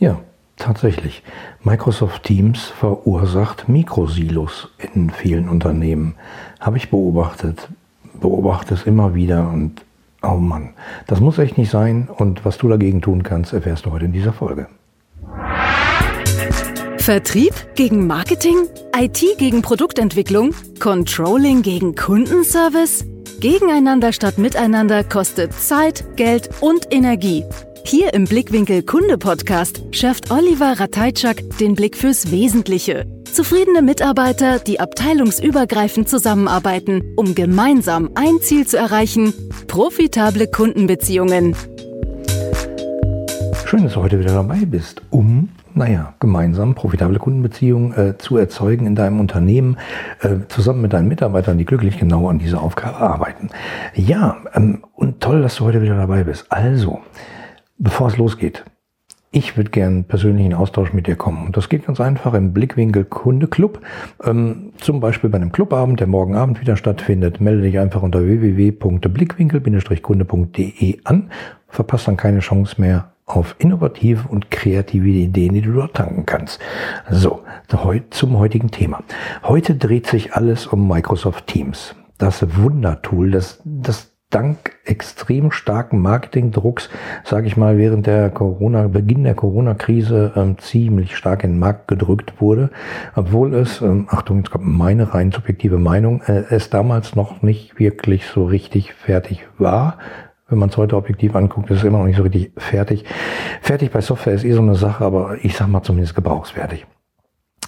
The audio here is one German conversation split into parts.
Ja, tatsächlich. Microsoft Teams verursacht Mikrosilos in vielen Unternehmen. Habe ich beobachtet, beobachte es immer wieder und oh Mann, das muss echt nicht sein und was du dagegen tun kannst, erfährst du heute in dieser Folge. Vertrieb gegen Marketing? IT gegen Produktentwicklung? Controlling gegen Kundenservice? Gegeneinander statt miteinander kostet Zeit, Geld und Energie. Hier im Blickwinkel Kunde Podcast schärft Oliver Rateitschak den Blick fürs Wesentliche. Zufriedene Mitarbeiter, die abteilungsübergreifend zusammenarbeiten, um gemeinsam ein Ziel zu erreichen, profitable Kundenbeziehungen. Schön, dass du heute wieder dabei bist, um naja, gemeinsam profitable Kundenbeziehungen äh, zu erzeugen in deinem Unternehmen, äh, zusammen mit deinen Mitarbeitern, die glücklich genau an dieser Aufgabe arbeiten. Ja, ähm, und toll, dass du heute wieder dabei bist. Also, bevor es losgeht, ich würde gern persönlichen Austausch mit dir kommen. Und das geht ganz einfach im Blickwinkel Kunde Club. Ähm, zum Beispiel bei einem Clubabend, der morgen Abend wieder stattfindet. Melde dich einfach unter www.blickwinkel-kunde.de an. Verpasst dann keine Chance mehr auf innovative und kreative Ideen, die du dort tanken kannst. So, zum heutigen Thema. Heute dreht sich alles um Microsoft Teams. Das Wundertool, das, das dank extrem starken Marketingdrucks, sage ich mal, während der Corona, Beginn der Corona-Krise ähm, ziemlich stark in den Markt gedrückt wurde, obwohl es, ähm, Achtung, jetzt kommt meine rein subjektive Meinung, äh, es damals noch nicht wirklich so richtig fertig war, wenn man es heute objektiv anguckt, ist es immer noch nicht so richtig fertig. Fertig bei Software ist eh so eine Sache, aber ich sag mal zumindest gebrauchsfertig.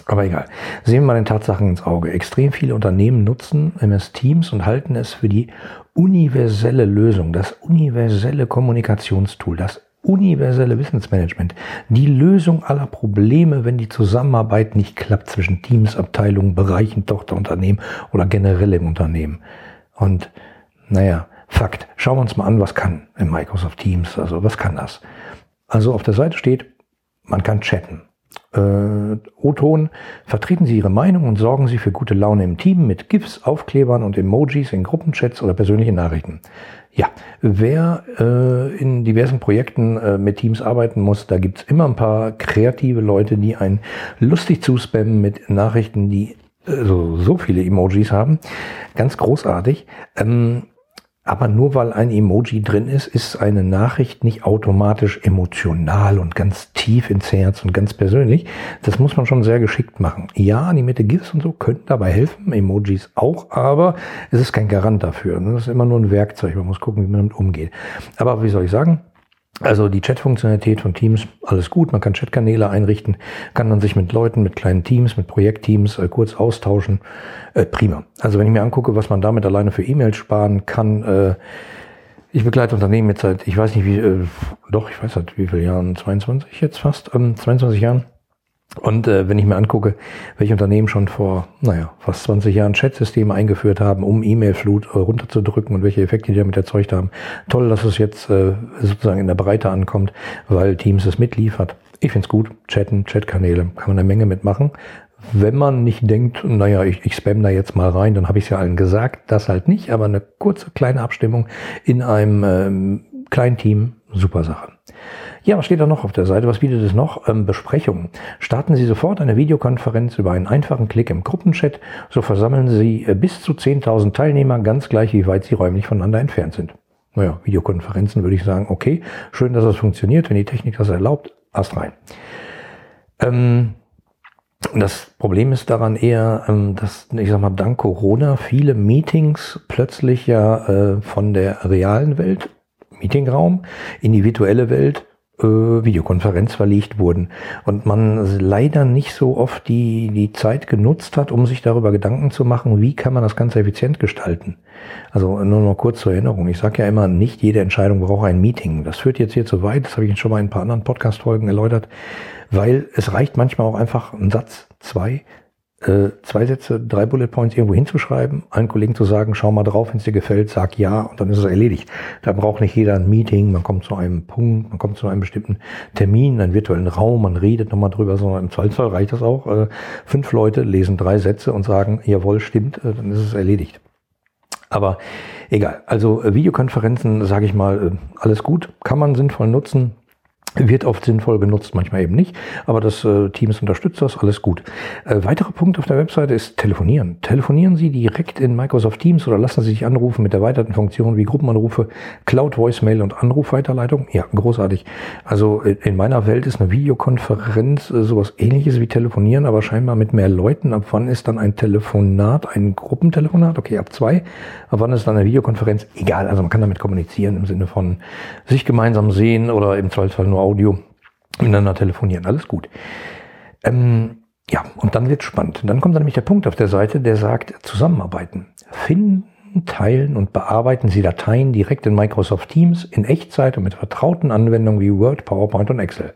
Aber egal. Sehen wir mal den Tatsachen ins Auge. Extrem viele Unternehmen nutzen MS Teams und halten es für die universelle Lösung, das universelle Kommunikationstool, das universelle Wissensmanagement, die Lösung aller Probleme, wenn die Zusammenarbeit nicht klappt zwischen Teams, Abteilungen, Bereichen, Tochterunternehmen oder generell im Unternehmen. Und naja, Fakt. Schauen wir uns mal an, was kann in Microsoft Teams, also was kann das? Also auf der Seite steht, man kann chatten. Äh, O-Ton, vertreten Sie Ihre Meinung und sorgen Sie für gute Laune im Team mit GIFs, Aufklebern und Emojis in Gruppenchats oder persönlichen Nachrichten. Ja, wer äh, in diversen Projekten äh, mit Teams arbeiten muss, da gibt's immer ein paar kreative Leute, die einen lustig zuspammen mit Nachrichten, die äh, so, so viele Emojis haben. Ganz großartig. Ähm, aber nur weil ein Emoji drin ist, ist eine Nachricht nicht automatisch emotional und ganz tief ins Herz und ganz persönlich. Das muss man schon sehr geschickt machen. Ja, animierte GIFs und so können dabei helfen, Emojis auch, aber es ist kein Garant dafür. Das ist immer nur ein Werkzeug. Man muss gucken, wie man damit umgeht. Aber wie soll ich sagen? Also die Chat-Funktionalität von Teams, alles gut. Man kann Chatkanäle einrichten, kann man sich mit Leuten, mit kleinen Teams, mit Projektteams äh, kurz austauschen. Äh, prima. Also wenn ich mir angucke, was man damit alleine für E-Mails sparen kann, äh, ich begleite Unternehmen jetzt seit, ich weiß nicht wie, äh, doch, ich weiß seit wie viel Jahren, 22 jetzt fast, ähm, 22 Jahren. Und äh, wenn ich mir angucke, welche Unternehmen schon vor, naja, fast 20 Jahren Chat-Systeme eingeführt haben, um E-Mail-Flut äh, runterzudrücken und welche Effekte die damit erzeugt haben. Toll, dass es jetzt äh, sozusagen in der Breite ankommt, weil Teams es mitliefert. Ich find's gut. Chatten, Chatkanäle, kann man eine Menge mitmachen. Wenn man nicht denkt, naja, ich, ich spam da jetzt mal rein, dann habe ich es ja allen gesagt, das halt nicht, aber eine kurze kleine Abstimmung in einem ähm, kleinen Team, super Sache. Ja, was steht da noch auf der Seite? Was bietet es noch? Ähm, Besprechungen. Starten Sie sofort eine Videokonferenz über einen einfachen Klick im Gruppenchat. So versammeln Sie äh, bis zu 10.000 Teilnehmer, ganz gleich, wie weit sie räumlich voneinander entfernt sind. Naja, Videokonferenzen würde ich sagen, okay, schön, dass das funktioniert. Wenn die Technik das erlaubt, erst rein. Ähm, das Problem ist daran eher, ähm, dass, ich sag mal, dank Corona viele Meetings plötzlich ja äh, von der realen Welt, Meetingraum, in die virtuelle Welt äh, Videokonferenz verlegt wurden und man leider nicht so oft die, die Zeit genutzt hat, um sich darüber Gedanken zu machen, wie kann man das Ganze effizient gestalten. Also nur noch kurz zur Erinnerung. Ich sage ja immer, nicht jede Entscheidung braucht ein Meeting. Das führt jetzt hier zu weit, das habe ich schon mal in ein paar anderen Podcast-Folgen erläutert, weil es reicht manchmal auch einfach ein Satz, zwei, äh, zwei Sätze, drei Bullet Points irgendwo hinzuschreiben, einen Kollegen zu sagen, schau mal drauf, wenn es dir gefällt, sag ja und dann ist es erledigt. Da braucht nicht jeder ein Meeting, man kommt zu einem Punkt, man kommt zu einem bestimmten Termin, einen virtuellen Raum, man redet nochmal drüber, sondern im Zweifelsfall reicht das auch. Äh, fünf Leute lesen drei Sätze und sagen, jawohl, stimmt, äh, dann ist es erledigt. Aber egal. Also äh, Videokonferenzen, sage ich mal, äh, alles gut, kann man sinnvoll nutzen. Wird oft sinnvoll genutzt, manchmal eben nicht. Aber das äh, Teams unterstützt das, alles gut. Äh, weiterer Punkt auf der Webseite ist Telefonieren. Telefonieren Sie direkt in Microsoft Teams oder lassen Sie sich anrufen mit erweiterten Funktionen wie Gruppenanrufe, Cloud Voicemail und Anrufweiterleitung. Ja, großartig. Also in meiner Welt ist eine Videokonferenz äh, sowas ähnliches wie Telefonieren, aber scheinbar mit mehr Leuten. Ab wann ist dann ein Telefonat, ein Gruppentelefonat? Okay, ab zwei. Ab wann ist dann eine Videokonferenz? Egal, also man kann damit kommunizieren im Sinne von sich gemeinsam sehen oder im Zweifelsfall nur Audio miteinander telefonieren. Alles gut. Ähm, ja, und dann wird spannend. Dann kommt dann nämlich der Punkt auf der Seite, der sagt, zusammenarbeiten. Finden, teilen und bearbeiten Sie Dateien direkt in Microsoft Teams in Echtzeit und mit vertrauten Anwendungen wie Word, PowerPoint und Excel.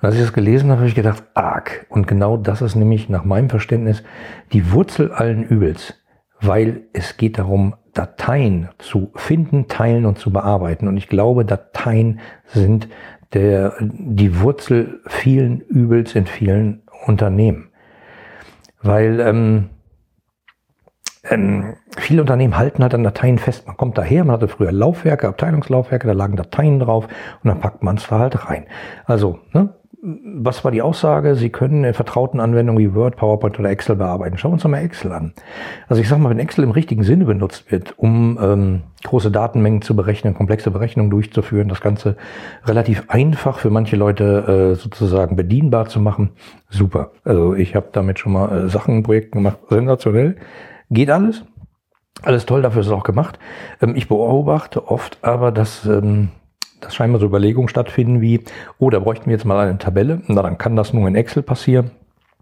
als ich das gelesen habe, habe ich gedacht, arg. Und genau das ist nämlich nach meinem Verständnis die Wurzel allen Übels, weil es geht darum, Dateien zu finden, teilen und zu bearbeiten. Und ich glaube, Dateien sind der, die Wurzel vielen Übels in vielen Unternehmen. Weil ähm, ähm, viele Unternehmen halten halt an Dateien fest. Man kommt daher, man hatte früher Laufwerke, Abteilungslaufwerke, da lagen Dateien drauf und dann packt man es da halt rein. Also, ne, was war die Aussage? Sie können in vertrauten Anwendungen wie Word, PowerPoint oder Excel bearbeiten. Schauen wir uns doch mal Excel an. Also ich sage mal, wenn Excel im richtigen Sinne benutzt wird, um ähm, große Datenmengen zu berechnen, komplexe Berechnungen durchzuführen, das Ganze relativ einfach für manche Leute äh, sozusagen bedienbar zu machen, super. Also ich habe damit schon mal äh, Sachen Projekten gemacht, sensationell. Geht alles. Alles toll, dafür ist es auch gemacht. Ähm, ich beobachte oft aber, dass... Ähm, dass scheinbar so Überlegungen stattfinden wie, oh, da bräuchten wir jetzt mal eine Tabelle. Na, dann kann das nur in Excel passieren.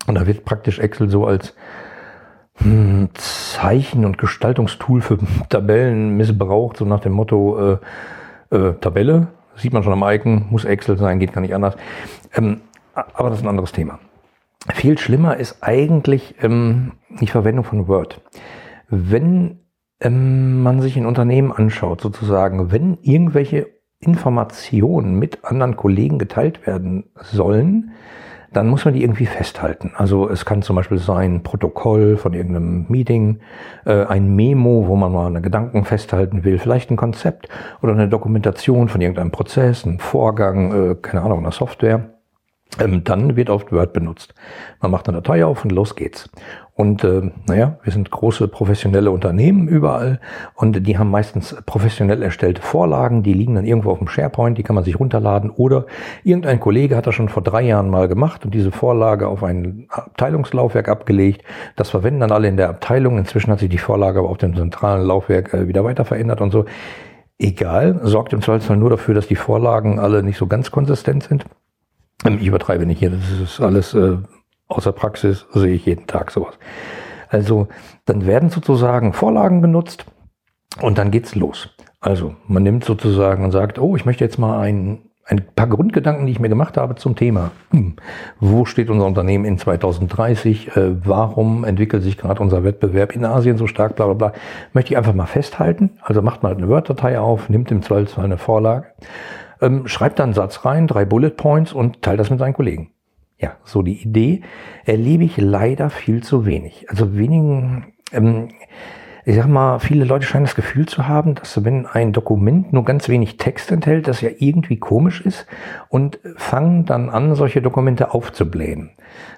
Und da wird praktisch Excel so als hm, Zeichen- und Gestaltungstool für Tabellen missbraucht, so nach dem Motto äh, äh, Tabelle, sieht man schon am Icon, muss Excel sein, geht gar nicht anders. Ähm, aber das ist ein anderes Thema. Viel schlimmer ist eigentlich ähm, die Verwendung von Word. Wenn ähm, man sich ein Unternehmen anschaut, sozusagen, wenn irgendwelche Informationen mit anderen Kollegen geteilt werden sollen, dann muss man die irgendwie festhalten. Also es kann zum Beispiel sein Protokoll von irgendeinem Meeting, äh, ein Memo, wo man mal eine Gedanken festhalten will, vielleicht ein Konzept oder eine Dokumentation von irgendeinem Prozess, ein Vorgang, äh, keine Ahnung, einer Software. Ähm, dann wird oft Word benutzt. Man macht eine Datei auf und los geht's. Und äh, naja, wir sind große professionelle Unternehmen überall und die haben meistens professionell erstellte Vorlagen, die liegen dann irgendwo auf dem SharePoint, die kann man sich runterladen oder irgendein Kollege hat das schon vor drei Jahren mal gemacht und diese Vorlage auf ein Abteilungslaufwerk abgelegt. Das verwenden dann alle in der Abteilung. Inzwischen hat sich die Vorlage aber auf dem zentralen Laufwerk äh, wieder weiter verändert und so. Egal, sorgt im Zweifelsfall nur dafür, dass die Vorlagen alle nicht so ganz konsistent sind. Ähm, ich übertreibe nicht hier, das ist alles äh, außer Praxis, sehe ich jeden Tag sowas. Also dann werden sozusagen Vorlagen genutzt und dann geht's los. Also man nimmt sozusagen und sagt, oh, ich möchte jetzt mal ein, ein paar Grundgedanken, die ich mir gemacht habe zum Thema. Hm, wo steht unser Unternehmen in 2030? Äh, warum entwickelt sich gerade unser Wettbewerb in Asien so stark? Bla bla bla. Möchte ich einfach mal festhalten. Also macht mal eine Word-Datei auf, nimmt im Zweifelsfall eine Vorlage ähm, schreibt dann einen Satz rein, drei Bullet Points und teilt das mit seinen Kollegen. Ja, so die Idee erlebe ich leider viel zu wenig. Also wenigen, ähm, ich sag mal, viele Leute scheinen das Gefühl zu haben, dass wenn ein Dokument nur ganz wenig Text enthält, das ja irgendwie komisch ist und fangen dann an, solche Dokumente aufzublähen.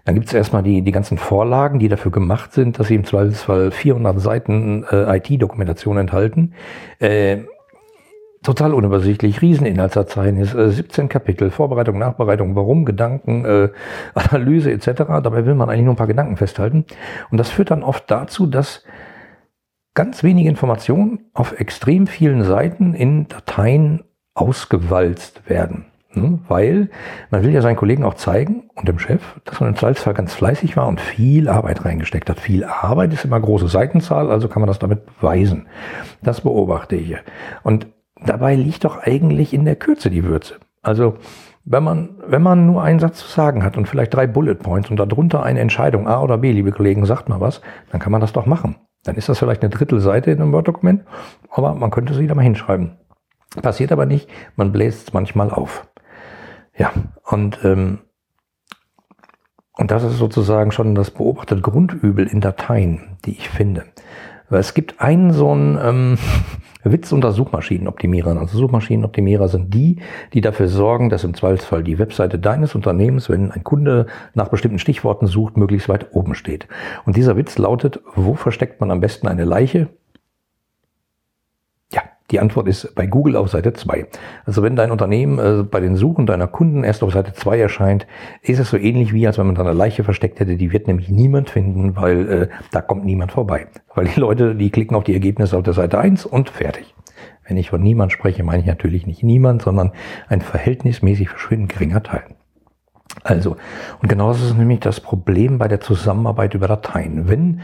Dann gibt es erstmal die, die ganzen Vorlagen, die dafür gemacht sind, dass sie im Zweifelsfall 400 Seiten äh, IT-Dokumentation enthalten. Äh, total unübersichtlich, Rieseninhaltsverzeichnis, äh, 17 Kapitel, Vorbereitung, Nachbereitung, Warum, Gedanken, äh, Analyse etc. Dabei will man eigentlich nur ein paar Gedanken festhalten. Und das führt dann oft dazu, dass ganz wenige Informationen auf extrem vielen Seiten in Dateien ausgewalzt werden. Ne? Weil man will ja seinen Kollegen auch zeigen und dem Chef, dass man im Zweifelsfall ganz fleißig war und viel Arbeit reingesteckt hat. Viel Arbeit ist immer große Seitenzahl, also kann man das damit beweisen. Das beobachte ich. Und Dabei liegt doch eigentlich in der Kürze die Würze. Also wenn man, wenn man nur einen Satz zu sagen hat und vielleicht drei Bullet Points und darunter eine Entscheidung A oder B, liebe Kollegen, sagt mal was, dann kann man das doch machen. Dann ist das vielleicht eine Drittelseite in einem Word-Dokument, aber man könnte sie da mal hinschreiben. Passiert aber nicht, man bläst es manchmal auf. Ja, und, ähm, und das ist sozusagen schon das beobachtete Grundübel in Dateien, die ich finde. Es gibt einen so einen ähm, Witz unter Suchmaschinenoptimierern. Also Suchmaschinenoptimierer sind die, die dafür sorgen, dass im Zweifelsfall die Webseite deines Unternehmens, wenn ein Kunde nach bestimmten Stichworten sucht, möglichst weit oben steht. Und dieser Witz lautet, wo versteckt man am besten eine Leiche? Die Antwort ist bei Google auf Seite 2. Also wenn dein Unternehmen äh, bei den Suchen deiner Kunden erst auf Seite 2 erscheint, ist es so ähnlich wie, als wenn man da eine Leiche versteckt hätte. Die wird nämlich niemand finden, weil äh, da kommt niemand vorbei. Weil die Leute, die klicken auf die Ergebnisse auf der Seite 1 und fertig. Wenn ich von niemand spreche, meine ich natürlich nicht niemand, sondern ein verhältnismäßig verschwindend geringer Teil. Also, und genau das ist nämlich das Problem bei der Zusammenarbeit über Dateien. Wenn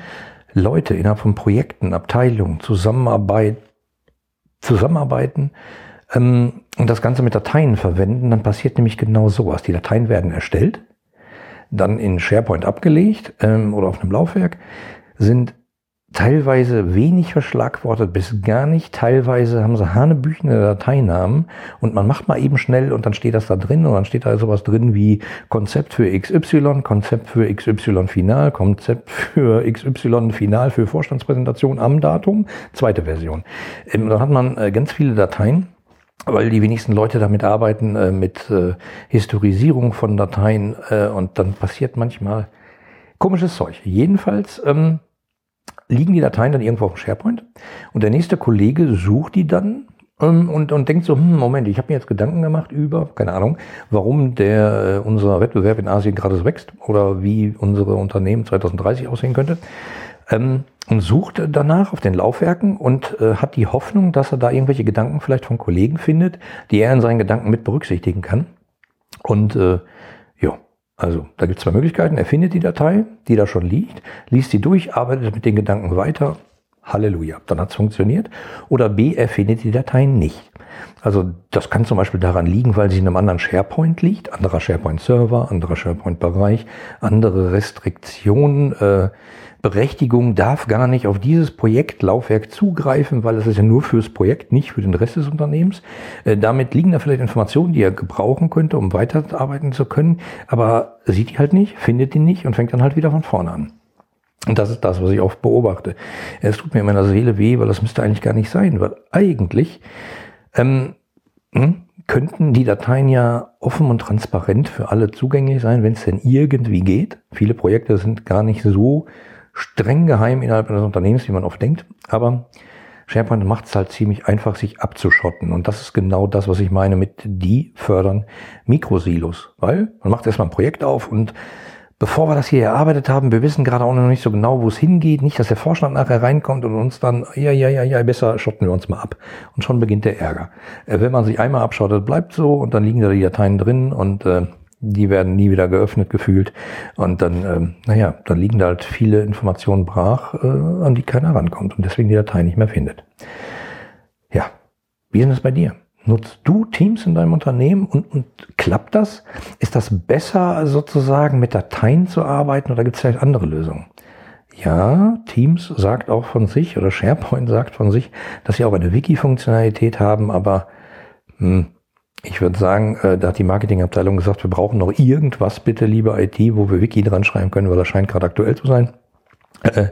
Leute innerhalb von Projekten, Abteilungen zusammenarbeiten, zusammenarbeiten ähm, und das Ganze mit Dateien verwenden, dann passiert nämlich genau sowas. Die Dateien werden erstellt, dann in SharePoint abgelegt ähm, oder auf einem Laufwerk, sind teilweise wenig verschlagwortet bis gar nicht. Teilweise haben sie hanebüchene Dateinamen und man macht mal eben schnell und dann steht das da drin und dann steht da sowas drin wie Konzept für XY, Konzept für XY Final, Konzept für XY Final für Vorstandspräsentation am Datum, zweite Version. Ähm, dann hat man äh, ganz viele Dateien weil die wenigsten Leute damit arbeiten, äh, mit äh, Historisierung von Dateien und dann passiert manchmal komisches Zeug. Jedenfalls ähm, liegen die Dateien dann irgendwo auf dem SharePoint und der nächste Kollege sucht die dann ähm, und, und denkt so, hm, Moment, ich habe mir jetzt Gedanken gemacht über, keine Ahnung, warum der äh, unser Wettbewerb in Asien gerade wächst oder wie unsere Unternehmen 2030 aussehen könnte. Ähm, und sucht danach auf den Laufwerken und äh, hat die Hoffnung, dass er da irgendwelche Gedanken vielleicht von Kollegen findet, die er in seinen Gedanken mit berücksichtigen kann. Und äh, ja, also da gibt es zwei Möglichkeiten. Er findet die Datei, die da schon liegt, liest sie durch, arbeitet mit den Gedanken weiter. Halleluja, dann hat es funktioniert. Oder B, er findet die Datei nicht. Also das kann zum Beispiel daran liegen, weil sie in einem anderen SharePoint liegt, anderer SharePoint-Server, anderer SharePoint-Bereich, andere Restriktionen. Äh, Berechtigung darf gar nicht auf dieses Projektlaufwerk zugreifen, weil es ist ja nur fürs Projekt, nicht für den Rest des Unternehmens. Äh, damit liegen da vielleicht Informationen, die er gebrauchen könnte, um weiterarbeiten zu können, aber sieht die halt nicht, findet die nicht und fängt dann halt wieder von vorne an. Und das ist das, was ich oft beobachte. Es tut mir in meiner Seele weh, weil das müsste eigentlich gar nicht sein, weil eigentlich ähm, hm, könnten die Dateien ja offen und transparent für alle zugänglich sein, wenn es denn irgendwie geht. Viele Projekte sind gar nicht so streng geheim innerhalb eines Unternehmens, wie man oft denkt. Aber SharePoint macht es halt ziemlich einfach, sich abzuschotten. Und das ist genau das, was ich meine mit die fördern Mikrosilos. Weil man macht erstmal ein Projekt auf und bevor wir das hier erarbeitet haben, wir wissen gerade auch noch nicht so genau, wo es hingeht. Nicht, dass der Vorstand nachher reinkommt und uns dann, ja, ja, ja, ja, besser schotten wir uns mal ab. Und schon beginnt der Ärger. Äh, wenn man sich einmal abschottet, bleibt so und dann liegen da die Dateien drin und äh, die werden nie wieder geöffnet gefühlt. Und dann, ähm, naja, dann liegen da halt viele Informationen brach, äh, an die keiner rankommt und deswegen die Datei nicht mehr findet. Ja, wie ist das bei dir? Nutzt du Teams in deinem Unternehmen und, und klappt das? Ist das besser sozusagen mit Dateien zu arbeiten oder gibt es vielleicht andere Lösungen? Ja, Teams sagt auch von sich oder SharePoint sagt von sich, dass sie auch eine Wiki-Funktionalität haben, aber hm, ich würde sagen, äh, da hat die Marketingabteilung gesagt, wir brauchen noch irgendwas, bitte, liebe IT, wo wir Wiki dran schreiben können, weil das scheint gerade aktuell zu sein. Äh,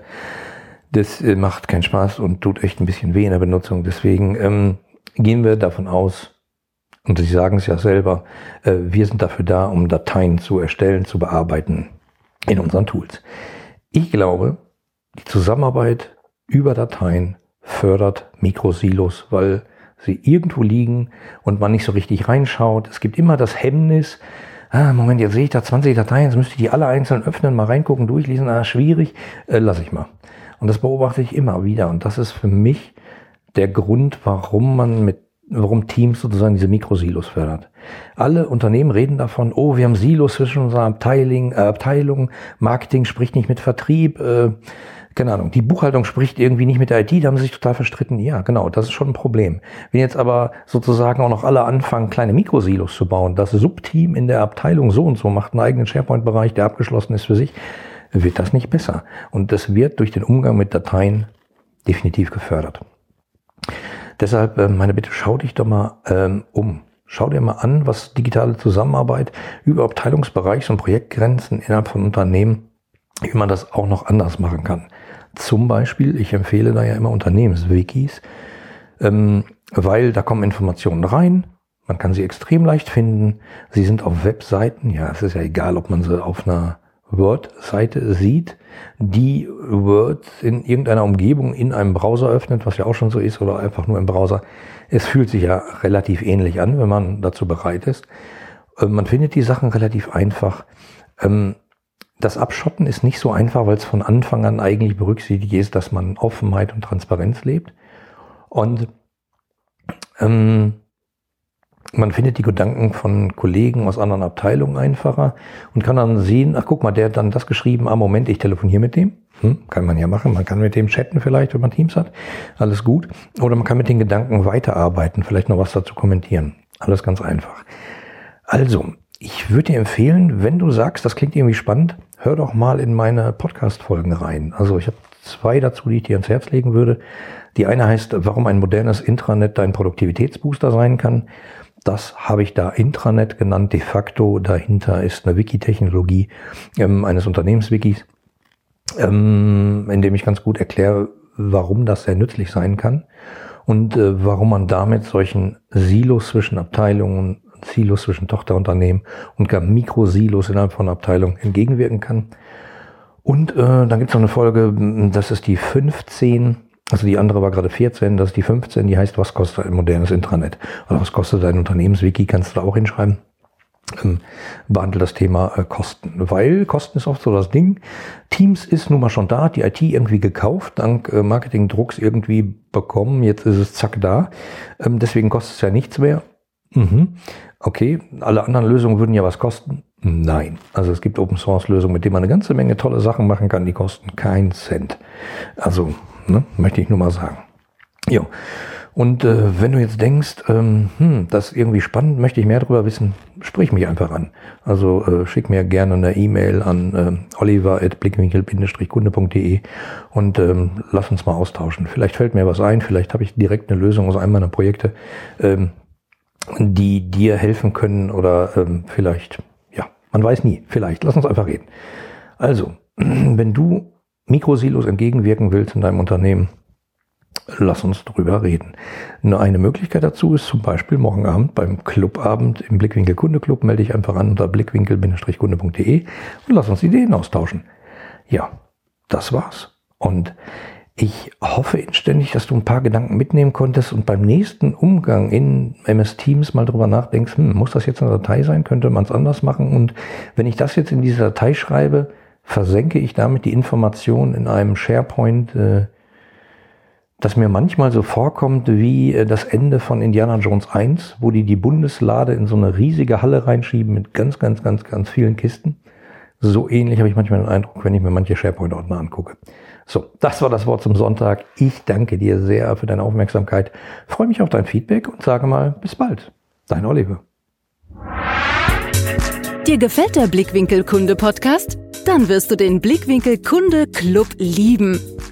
das äh, macht keinen Spaß und tut echt ein bisschen weh in der Benutzung. Deswegen ähm, gehen wir davon aus, und Sie sagen es ja selber, äh, wir sind dafür da, um Dateien zu erstellen, zu bearbeiten in unseren Tools. Ich glaube, die Zusammenarbeit über Dateien fördert Mikrosilos, weil sie irgendwo liegen und man nicht so richtig reinschaut. Es gibt immer das Hemmnis, ah, Moment, jetzt sehe ich da 20 Dateien, jetzt müsste ich die alle einzeln öffnen, mal reingucken, durchlesen, ah, schwierig, äh, lass ich mal. Und das beobachte ich immer wieder und das ist für mich der Grund, warum man mit warum Teams sozusagen diese Mikrosilos fördert. Alle Unternehmen reden davon, oh, wir haben Silos zwischen unseren Abteilung, äh, Abteilungen, Marketing spricht nicht mit Vertrieb, äh, keine Ahnung, die Buchhaltung spricht irgendwie nicht mit der IT, da haben sie sich total verstritten. Ja, genau, das ist schon ein Problem. Wenn jetzt aber sozusagen auch noch alle anfangen, kleine Mikrosilos zu bauen, das Subteam in der Abteilung so und so macht einen eigenen SharePoint-Bereich, der abgeschlossen ist für sich, wird das nicht besser. Und das wird durch den Umgang mit Dateien definitiv gefördert. Deshalb äh, meine Bitte, schau dich doch mal ähm, um. Schau dir mal an, was digitale Zusammenarbeit über Abteilungsbereichs und Projektgrenzen innerhalb von Unternehmen, wie man das auch noch anders machen kann. Zum Beispiel, ich empfehle da ja immer Unternehmenswikis, ähm, weil da kommen Informationen rein, man kann sie extrem leicht finden. Sie sind auf Webseiten, ja, es ist ja egal, ob man sie auf einer Word-Seite sieht, die Word in irgendeiner Umgebung in einem Browser öffnet, was ja auch schon so ist, oder einfach nur im Browser. Es fühlt sich ja relativ ähnlich an, wenn man dazu bereit ist. Äh, man findet die Sachen relativ einfach. Das Abschotten ist nicht so einfach, weil es von Anfang an eigentlich berücksichtigt ist, dass man Offenheit und Transparenz lebt. Und ähm, man findet die Gedanken von Kollegen aus anderen Abteilungen einfacher und kann dann sehen, ach guck mal, der hat dann das geschrieben, ah Moment, ich telefoniere mit dem. Hm, kann man ja machen, man kann mit dem chatten vielleicht, wenn man Teams hat, alles gut. Oder man kann mit den Gedanken weiterarbeiten, vielleicht noch was dazu kommentieren. Alles ganz einfach. Also, ich würde dir empfehlen, wenn du sagst, das klingt irgendwie spannend, hör doch mal in meine Podcast-Folgen rein. Also ich habe zwei dazu, die ich dir ans Herz legen würde. Die eine heißt, warum ein modernes Intranet dein Produktivitätsbooster sein kann. Das habe ich da Intranet genannt. De facto dahinter ist eine Wiki-Technologie ähm, eines Unternehmenswikis, ähm, in dem ich ganz gut erkläre, warum das sehr nützlich sein kann und äh, warum man damit solchen Silos zwischen Abteilungen, Silos zwischen Tochterunternehmen und gar Mikrosilos innerhalb von Abteilungen entgegenwirken kann. Und äh, dann gibt es noch eine Folge, das ist die 15 also die andere war gerade 14, das ist die 15, die heißt, was kostet ein modernes Intranet? Oder was kostet ein Unternehmenswiki, kannst du da auch hinschreiben. Ähm, behandelt das Thema äh, Kosten. Weil Kosten ist oft so das Ding. Teams ist nun mal schon da, die IT irgendwie gekauft, dank äh, Marketingdrucks irgendwie bekommen, jetzt ist es zack da. Ähm, deswegen kostet es ja nichts mehr. Mhm. Okay, alle anderen Lösungen würden ja was kosten. Nein. Also es gibt Open Source Lösungen, mit denen man eine ganze Menge tolle Sachen machen kann, die kosten keinen Cent. Also Ne? Möchte ich nur mal sagen. Jo. Und äh, wenn du jetzt denkst, ähm, hm, das ist irgendwie spannend, möchte ich mehr darüber wissen, sprich mich einfach an. Also äh, schick mir gerne eine E-Mail an äh, oliver.blickwinkel-kunde.de und ähm, lass uns mal austauschen. Vielleicht fällt mir was ein, vielleicht habe ich direkt eine Lösung aus einem meiner Projekte, ähm, die dir helfen können oder ähm, vielleicht, ja, man weiß nie, vielleicht. Lass uns einfach reden. Also, wenn du Mikrosilos entgegenwirken willst in deinem Unternehmen, lass uns drüber reden. Nur eine Möglichkeit dazu ist zum Beispiel morgen Abend beim Clubabend im Blickwinkel Kunde Club. Melde dich einfach an unter blickwinkel-kunde.de und lass uns Ideen austauschen. Ja, das war's. Und ich hoffe inständig, dass du ein paar Gedanken mitnehmen konntest und beim nächsten Umgang in MS Teams mal drüber nachdenkst, hm, muss das jetzt eine Datei sein? Könnte man es anders machen? Und wenn ich das jetzt in diese Datei schreibe, versenke ich damit die Information in einem SharePoint, äh, das mir manchmal so vorkommt wie äh, das Ende von Indiana Jones 1, wo die die Bundeslade in so eine riesige Halle reinschieben mit ganz, ganz, ganz, ganz vielen Kisten. So ähnlich habe ich manchmal den Eindruck, wenn ich mir manche SharePoint-Ordner angucke. So, das war das Wort zum Sonntag. Ich danke dir sehr für deine Aufmerksamkeit, freue mich auf dein Feedback und sage mal bis bald. Dein Oliver. Dir gefällt der Blickwinkel Kunde Podcast? Dann wirst du den Blickwinkel Kunde Club lieben.